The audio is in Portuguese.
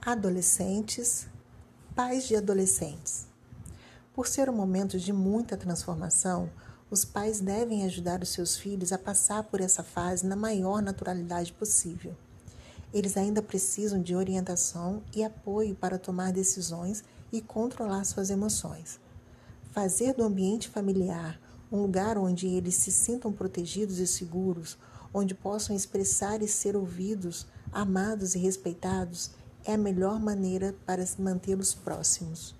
adolescentes, pais de adolescentes. Por ser um momento de muita transformação, os pais devem ajudar os seus filhos a passar por essa fase na maior naturalidade possível. Eles ainda precisam de orientação e apoio para tomar decisões e controlar suas emoções. Fazer do ambiente familiar um lugar onde eles se sintam protegidos e seguros, onde possam expressar e ser ouvidos, amados e respeitados, é a melhor maneira para mantê-los próximos.